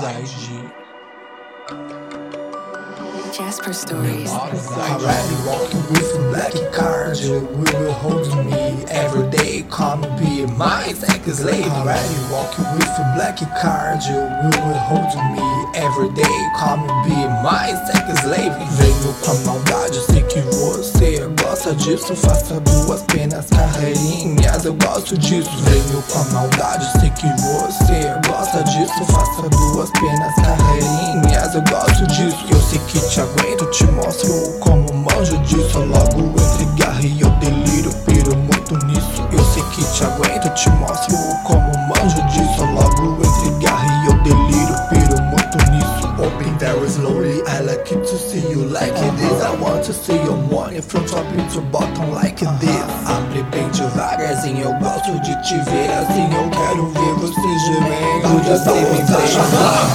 Side. Jasper Stories. Already walking with a black card, you will hold me every day. Come be my second slave. Already walking with a black card, you will hold me every day. Come be my second slave. Venho com a maldade, sei que você gosta disso. Faça duas penas carreirinhas, eu gosto disso. Venho com a maldade, sei que duas penas carreirinhas, eu gosto disso. Eu sei que te aguento, te mostro como manjo disso. Logo entre garra e eu deliro, piro muito nisso. Eu sei que te aguento, te mostro como manjo disso. Logo entre like it to see you like this. I want to see your money from top to bottom like this. Abre bem devagarzinho, eu gosto de te ver assim. Eu quero ver você gemendo. Já sei me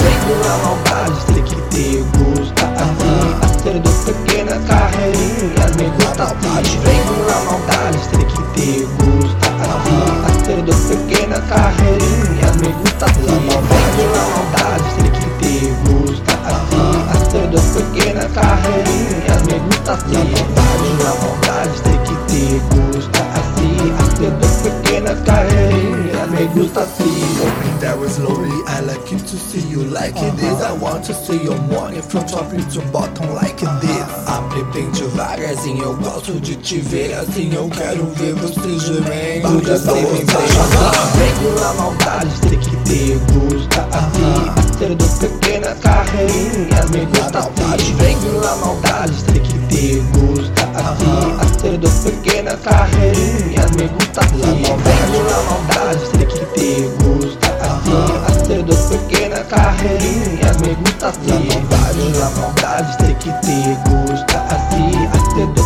Vem pela maldade, sei que te gusta assim. Acerto pequenas carreirinhas, me gusta assim. Vem pela maldade, sei que te gusta assim. Acerto pequenas carreirinhas, me gusta assim. Carreirinhas, me gusta assim. Pela maldade, sei que te gusta assim. Acerto pequenas carreirinhas, me gusta assim. Open there slowly, I like it to see you like this. I want to see your money from top to bottom like this. Abre bem devagarzinho, eu gosto de te ver assim. Eu quero ver você gemendo. Sei bem Vem pela maldade, sei que te gusta me gusta. Vem pela maldade, sei que te gusta assim. Acerto pequenas carreirinhas, me gusta assim. Vem pela maldade, sei que te gusta assim. Acerto pequenas carreirinhas, me gusta assim. Pela maldade, sei que te gusta assim.